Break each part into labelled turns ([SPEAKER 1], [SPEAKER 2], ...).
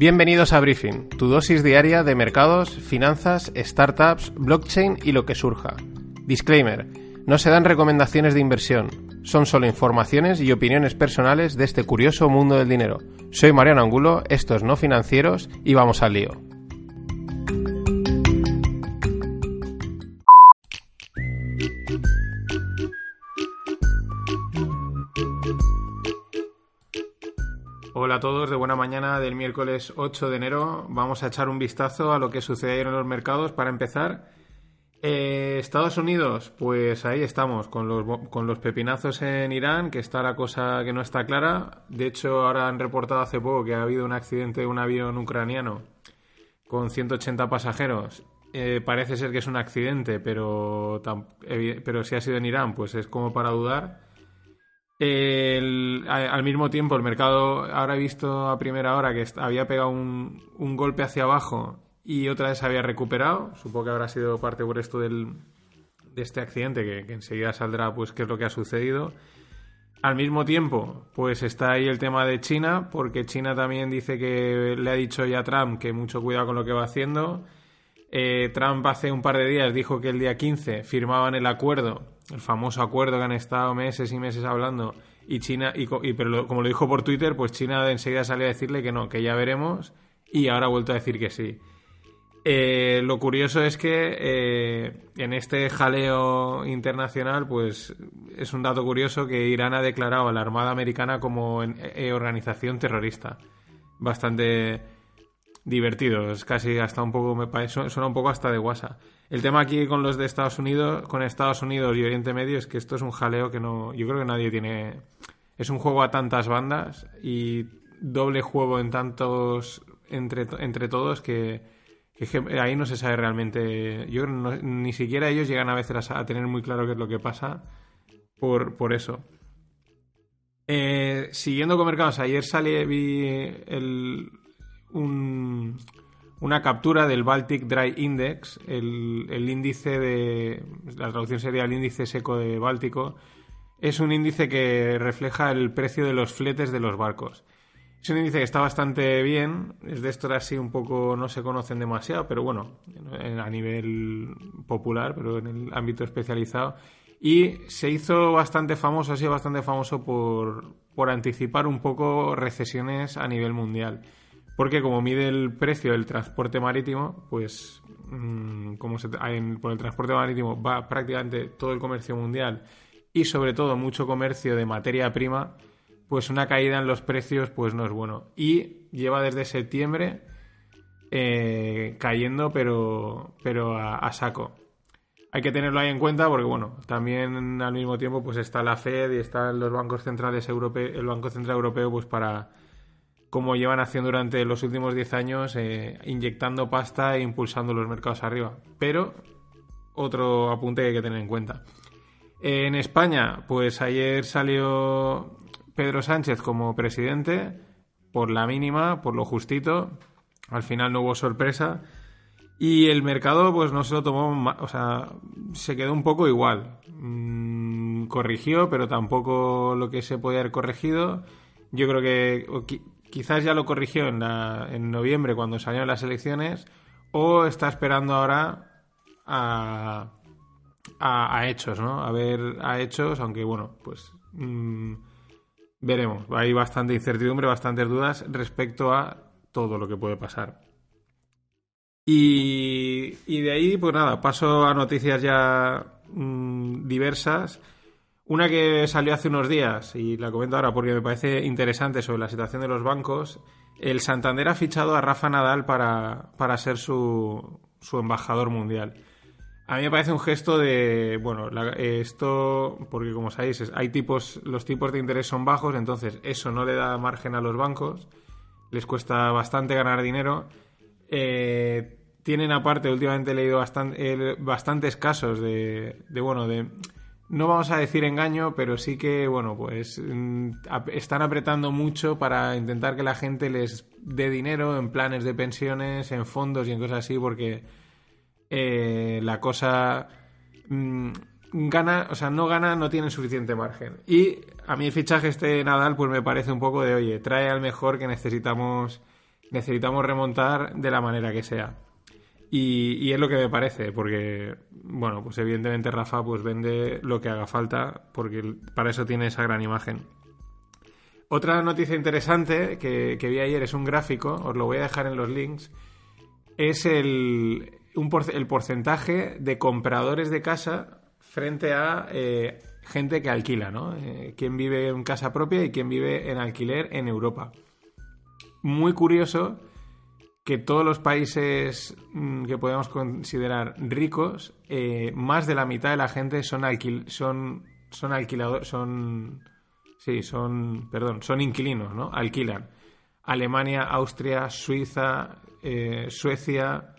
[SPEAKER 1] Bienvenidos a Briefing, tu dosis diaria de mercados, finanzas, startups, blockchain y lo que surja. Disclaimer, no se dan recomendaciones de inversión, son solo informaciones y opiniones personales de este curioso mundo del dinero. Soy Mariano Angulo, esto es No Financieros y vamos al lío. Hola a todos, de buena mañana del miércoles 8 de enero. Vamos a echar un vistazo a lo que sucede ayer en los mercados para empezar. Eh, Estados Unidos, pues ahí estamos, con los, con los pepinazos en Irán, que está la cosa que no está clara. De hecho, ahora han reportado hace poco que ha habido un accidente de un avión ucraniano con 180 pasajeros. Eh, parece ser que es un accidente, pero, pero si ha sido en Irán, pues es como para dudar. Al mismo tiempo, el mercado ahora visto a primera hora que había pegado un, golpe hacia abajo y otra vez se había recuperado. Supongo que habrá sido parte por esto de este accidente, que, que, enseguida saldrá pues qué es lo que ha sucedido. Al mismo tiempo, pues está ahí el tema de China, porque China también dice que le ha dicho ya a Trump que mucho cuidado con lo que va haciendo. Eh, Trump hace un par de días dijo que el día 15 firmaban el acuerdo, el famoso acuerdo que han estado meses y meses hablando, y China, y, pero como lo dijo por Twitter, pues China enseguida salió a decirle que no, que ya veremos, y ahora ha vuelto a decir que sí. Eh, lo curioso es que eh, en este jaleo internacional, pues es un dato curioso que Irán ha declarado a la Armada Americana como eh, organización terrorista. Bastante divertido, es casi hasta un poco, me parece, suena un poco hasta de guasa. El tema aquí con los de Estados Unidos, con Estados Unidos y Oriente Medio, es que esto es un jaleo que no, yo creo que nadie tiene. Es un juego a tantas bandas y doble juego en tantos entre, entre todos que ahí no se sabe realmente. Yo no, ni siquiera ellos llegan a veces a, tener muy claro qué es lo que pasa por, por eso. Eh, siguiendo con mercados, ayer salí, vi el, un, una captura del Baltic Dry Index, el, índice de. La traducción sería el índice seco de Báltico. Es un índice que refleja el precio de los fletes de los barcos. Es un índice que está bastante bien. Es de estos así un poco no se conocen demasiado, pero bueno, a nivel popular, pero en el ámbito especializado. Y se hizo bastante famoso, ha sido bastante famoso por, por anticipar un poco recesiones a nivel mundial. Porque como mide el precio del transporte marítimo, pues mmm, como se, por el transporte marítimo va prácticamente todo el comercio mundial y sobre todo mucho comercio de materia prima, pues una caída en los precios pues no es bueno. Y lleva desde septiembre eh, cayendo pero, pero a, a, saco. Hay que tenerlo ahí en cuenta porque bueno, también al mismo tiempo pues está la Fed y están los bancos centrales europeos, el Banco Central Europeo pues para como llevan haciendo durante los últimos 10 años eh, inyectando pasta e impulsando los mercados arriba. Pero otro apunte que hay que tener en cuenta. En España, pues ayer salió Pedro Sánchez como presidente, por la mínima, por lo justito. Al final no hubo sorpresa. Y el mercado, pues no se lo tomó, o sea, se quedó un poco igual. Mm, corrigió, pero tampoco lo que se podía haber corregido. Yo creo que quizás ya lo corrigió en, en noviembre cuando salieron las elecciones, o está esperando ahora a, a, hechos, ¿no? A ver a hechos, aunque bueno, pues. Mmm, veremos. Hay bastante incertidumbre, bastantes dudas respecto a todo lo que puede pasar. Y, de ahí, pues nada, paso a noticias ya mmm, diversas. Una que salió hace unos días, y la comento ahora porque me parece interesante sobre la situación de los bancos. El Santander ha fichado a Rafa Nadal para, para ser su, su embajador mundial. A mí me parece un gesto de, bueno, esto, porque como sabéis, hay tipos, los tipos de interés son bajos, entonces eso no le da margen a los bancos, les cuesta bastante ganar dinero. Eh, tienen aparte, últimamente he leído eh, bastantes casos de, de, bueno, de, no vamos a decir engaño, pero sí que, bueno, pues mm, están apretando mucho para intentar que la gente les dé dinero en planes de pensiones, en fondos y en cosas así, porque eh, la cosa mm, gana, o sea, no gana, no tiene suficiente margen. Y a mí el fichaje este Nadal, pues me parece un poco de, oye, trae al mejor que necesitamos, necesitamos remontar de la manera que sea. Y, es lo que me parece, porque, bueno, pues evidentemente Rafa pues vende lo que haga falta, porque para eso tiene esa gran imagen. Otra noticia interesante que, vi ayer es un gráfico, os lo voy a dejar en los links, es el, el porcentaje de compradores de casa frente a eh, gente que alquila, ¿no? Eh, quién vive en casa propia y quién vive en alquiler en Europa. Muy curioso que todos los países mm, que podemos considerar ricos, eh, más de la mitad de la gente son son son alquiladores, son sí, son, perdón, son inquilinos, ¿no? Alquilan. Alemania, Austria, Suiza, Suecia,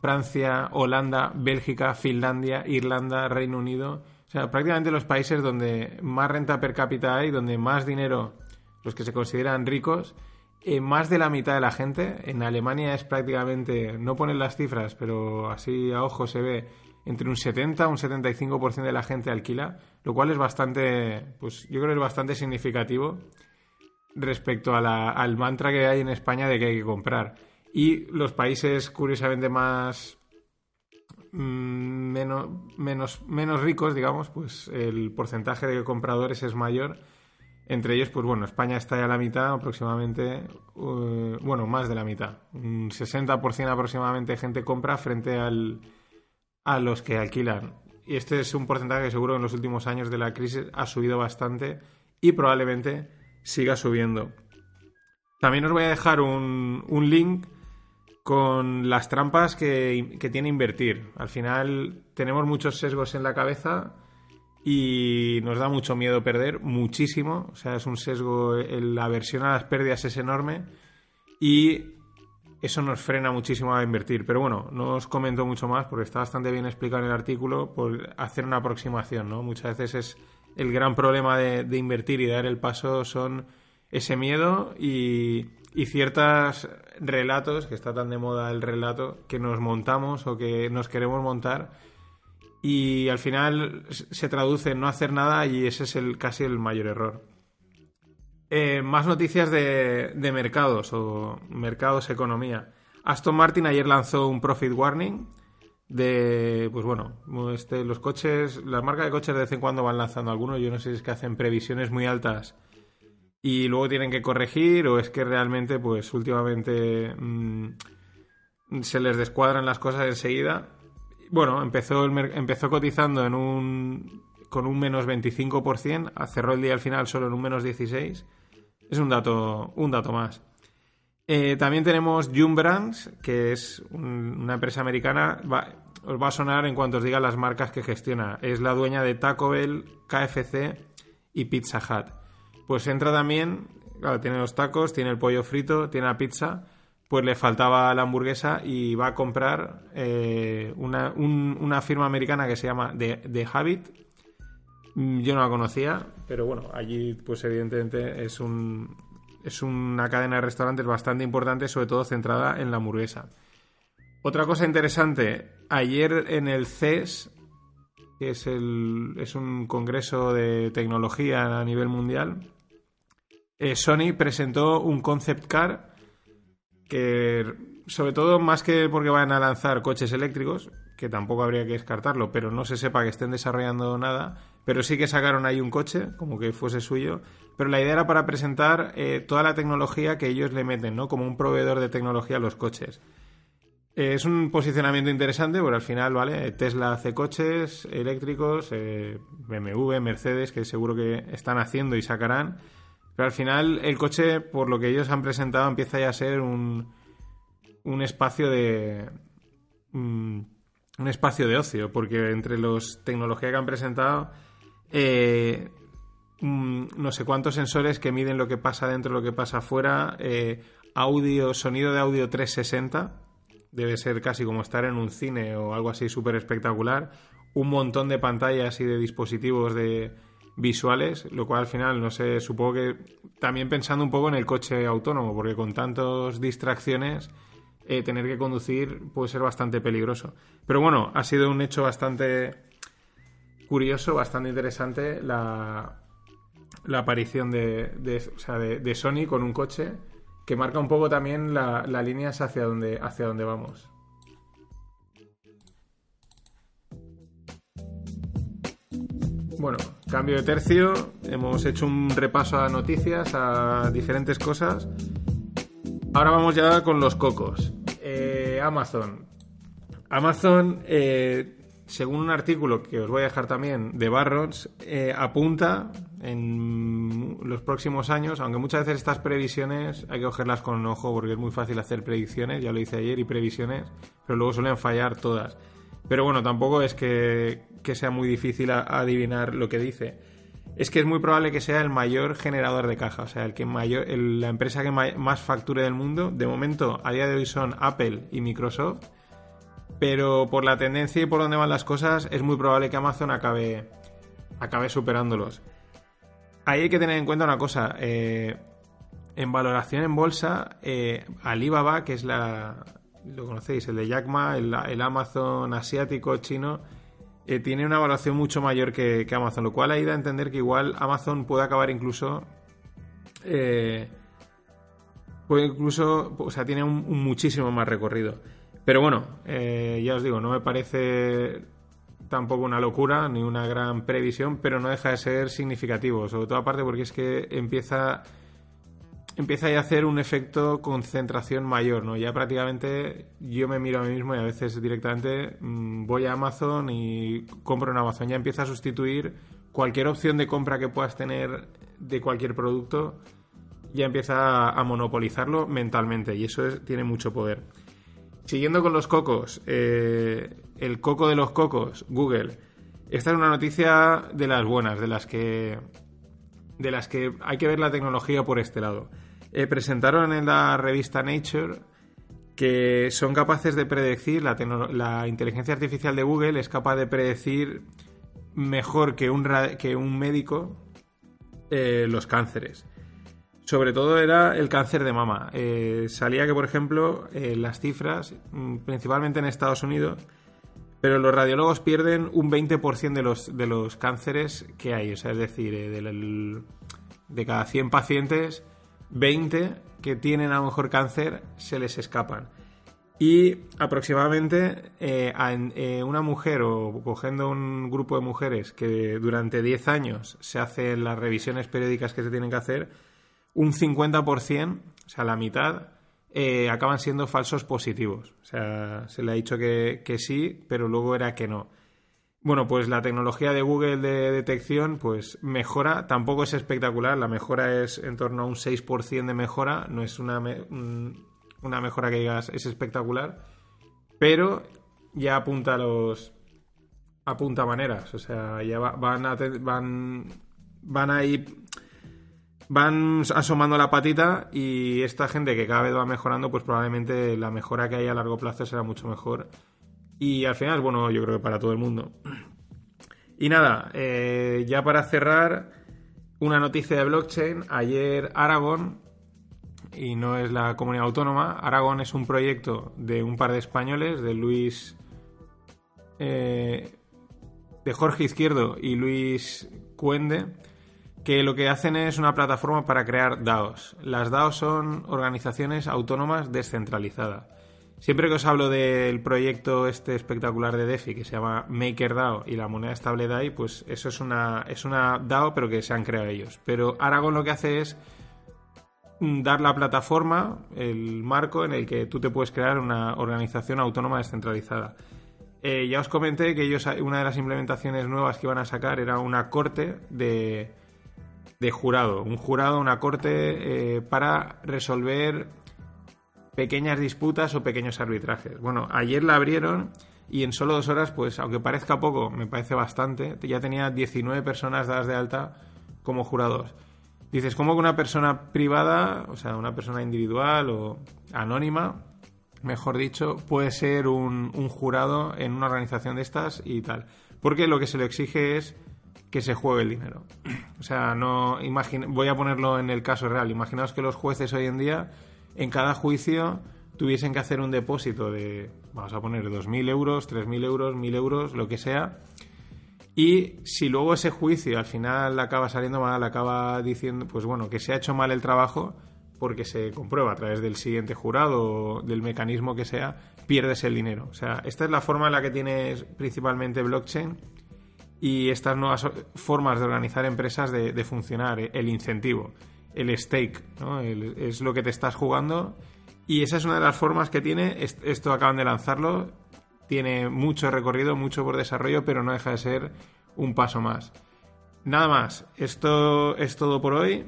[SPEAKER 1] Francia, Holanda, Bélgica, Finlandia, Irlanda, Reino Unido. O sea, prácticamente los países donde más renta per cápita hay, donde más dinero, los que se consideran ricos, eh, más de la mitad de la gente, en Alemania es prácticamente, no ponen las cifras, pero así a ojo se ve, entre un 70 un 75% de la gente alquila, lo cual es bastante, pues yo creo que es bastante significativo respecto al mantra que hay en España de que hay que comprar. Y los países, curiosamente, más mm, menos, menos, menos ricos, digamos, pues el porcentaje de compradores es mayor. Entre ellos, pues bueno, España está ya a la mitad aproximadamente, uh, bueno, más de la mitad. Un 60% aproximadamente de gente compra frente al, a los que alquilan. Y este es un porcentaje que seguro en los últimos años de la crisis ha subido bastante y probablemente siga subiendo. También os voy a dejar un, un link con las trampas que, tiene invertir. Al final tenemos muchos sesgos en la cabeza y nos da mucho miedo perder, muchísimo. O sea, es un sesgo, la aversión a las pérdidas es enorme y eso nos frena muchísimo a invertir. Pero bueno, no os comento mucho más porque está bastante bien explicado en el artículo por hacer una aproximación, ¿no? Muchas veces es el gran problema de, invertir y dar el paso son ese miedo y ciertos relatos, que está tan de moda el relato, que nos montamos o que nos queremos montar y al final se traduce en no hacer nada y ese es el, casi el mayor error. Eh, más noticias de, de, mercados o mercados economía. Aston Martin ayer lanzó un profit warning de, pues bueno, este, los coches, las marcas de coches de vez en cuando van lanzando algunos, yo no sé si es que hacen previsiones muy altas y luego tienen que corregir o es que realmente pues últimamente mm, se les descuadran las cosas enseguida. Bueno, empezó, empezó cotizando en un, con un menos 25%, cerró el día al final solo en un menos 16%. Es un dato, un dato más. Eh, también tenemos June Brands, que es una empresa americana. os va a sonar en cuanto os diga las marcas que gestiona. Es la dueña de Taco Bell, KFC y Pizza Hut pues entra también, claro, tiene los tacos, tiene el pollo frito, tiene la pizza, pues le faltaba la hamburguesa y va a comprar eh, una, firma americana que se llama The, Habit. Mm, yo no la conocía, pero bueno, allí pues evidentemente es un, es una cadena de restaurantes bastante importante, sobre todo centrada en la hamburguesa. Otra cosa interesante, ayer en el CES, que es, el, es un congreso de tecnología a nivel mundial, eh, Sony presentó un concept car que, sobre todo, más que porque van a lanzar coches eléctricos, que tampoco habría que descartarlo, pero no se sepa que estén desarrollando nada, pero sí que sacaron ahí un coche, como que fuese suyo, pero la idea era para presentar eh, toda la tecnología que ellos le meten, ¿no? Como un proveedor de tecnología a los coches. Eh, es un posicionamiento interesante, porque al final, ¿vale? Tesla hace coches eléctricos, BMW, Mercedes, que seguro que están haciendo y sacarán. Pero al final el coche, por lo que ellos han presentado, empieza ya a ser un, un espacio de... Mm, un espacio de ocio, porque entre los tecnologías que han presentado, eh, mm, no sé cuántos sensores que miden lo que pasa dentro, lo que pasa afuera, eh, audio, sonido de audio 360, debe ser casi como estar en un cine o algo así súper espectacular, un montón de pantallas y de dispositivos de visuales, lo cual al final, no sé, supongo que también pensando un poco en el coche autónomo, porque con tantas distracciones, eh, tener que conducir puede ser bastante peligroso. Pero bueno, ha sido un hecho bastante curioso, bastante interesante la, aparición de, de, Sony con un coche que marca un poco también la, la línea hacia donde, hacia donde vamos. Bueno, cambio de tercio. Hemos hecho un repaso a noticias, a diferentes cosas. Ahora vamos ya con los cocos. Eh, Amazon. Amazon, eh, según un artículo que os voy a dejar también de Barrons, eh, apunta en los próximos años, aunque muchas veces estas previsiones hay que cogerlas con un ojo porque es muy fácil hacer predicciones, ya lo hice ayer, y previsiones, pero luego suelen fallar todas. Pero bueno, tampoco es que, sea muy difícil adivinar lo que dice. Es que es muy probable que sea el mayor generador de caja, o sea, el que mayor, la empresa que más facture del mundo. De momento, a día de hoy son Apple y Microsoft, pero por la tendencia y por donde van las cosas, es muy probable que Amazon acabe, acabe superándolos. Ahí hay que tener en cuenta una cosa. Eh, en valoración en bolsa, eh, Alibaba, que es la, lo conocéis, el de Jack Ma, el, Amazon asiático chino, eh, tiene una evaluación mucho mayor que, Amazon, lo cual ayuda a entender que igual Amazon puede acabar incluso... Eh, puede incluso, o sea, tiene un, muchísimo más recorrido. Pero bueno, eh, ya os digo, no me parece tampoco una locura ni una gran previsión, pero no deja de ser significativo, sobre todo aparte porque es que empieza empieza a hacer un efecto concentración mayor, ¿no? Ya prácticamente yo me miro a mí mismo y a veces directamente mm, voy a Amazon y compro en Amazon. Ya empieza a sustituir cualquier opción de compra que puedas tener de cualquier producto, ya empieza a, monopolizarlo mentalmente y eso tiene mucho poder. Siguiendo con los cocos, eh, el coco de los cocos, Google. Esta es una noticia de las buenas, de las que de las que hay que ver la tecnología por este lado. Eh, presentaron en la revista Nature que son capaces de predecir, la, inteligencia artificial de Google es capaz de predecir mejor que un, que un médico eh, los cánceres. Sobre todo era el cáncer de mama. Eh, salía que, por ejemplo, las cifras, mm, principalmente en Estados Unidos, pero los radiólogos pierden un 20% de los, de los cánceres que hay. O sea, es decir, de, de cada 100 pacientes, 20 que tienen a lo mejor cáncer se les escapan. Y aproximadamente eh, a eh, una mujer o cogiendo un grupo de mujeres que durante 10 años se hacen las revisiones periódicas que se tienen que hacer, un 50%, o sea, la mitad, eh, acaban siendo falsos positivos. O sea, se le ha dicho que, que sí, pero luego era que no. Bueno, pues la tecnología de Google de detección pues mejora, tampoco es espectacular, la mejora es en torno a un 6% de mejora, no es una, una mejora que digas es espectacular, pero ya apunta a los apunta maneras, o sea, ya van a van van ahí van asomando la patita y esta gente que cada vez va mejorando, pues probablemente la mejora que hay a largo plazo será mucho mejor y al final, bueno, yo creo que para todo el mundo. Y nada, eh, ya para cerrar, una noticia de blockchain. Ayer Aragón, y no es la comunidad autónoma, Aragón es un proyecto de un par de españoles, de Luis. Eh, de Jorge Izquierdo y Luis Cuende, que lo que hacen es una plataforma para crear DAOs. Las DAOs son organizaciones autónomas descentralizadas. Siempre que os hablo del proyecto este espectacular de DeFi que se llama MakerDAO y la moneda estable DAI, pues eso es una, es una DAO pero que se han creado ellos. Pero Aragon lo que hace es dar la plataforma, el marco en el que tú te puedes crear una organización autónoma descentralizada. Eh, ya os comenté que ellos, una de las implementaciones nuevas que iban a sacar era una corte de, de jurado. Un jurado, una corte eh, para resolver pequeñas disputas o pequeños arbitrajes. Bueno, ayer la abrieron y en solo dos horas, pues aunque parezca poco, me parece bastante, ya tenía 19 personas dadas de alta como jurados. Dices, ¿cómo que una persona privada, o sea, una persona individual o anónima, mejor dicho, puede ser un, jurado en una organización de estas y tal? Porque lo que se le exige es que se juegue el dinero. O sea, no voy a ponerlo en el caso real. Imaginaos que los jueces hoy en día, en cada juicio, tuviesen que hacer un depósito de, vamos a poner, 2.000 euros, 3.000 euros, 1.000 euros, lo que sea, y si luego ese juicio al final acaba saliendo mal, acaba diciendo, pues bueno, que se ha hecho mal el trabajo, porque se comprueba a través del siguiente jurado o del mecanismo que sea, pierdes el dinero. O sea, esta es la forma en la que tienes principalmente blockchain y estas nuevas formas de organizar empresas de, funcionar, eh, el incentivo, el stake, es lo que te estás jugando y esa es una de las formas que tiene. Esto acaban de lanzarlo, tiene mucho recorrido, mucho por desarrollo, pero no deja de ser un paso más. Nada más, esto es todo por hoy.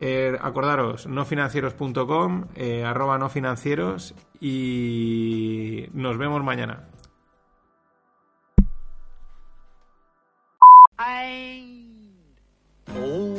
[SPEAKER 1] Eh, acordaros, nofinancieros.com, eh, arroba nofinancieros y nos vemos mañana.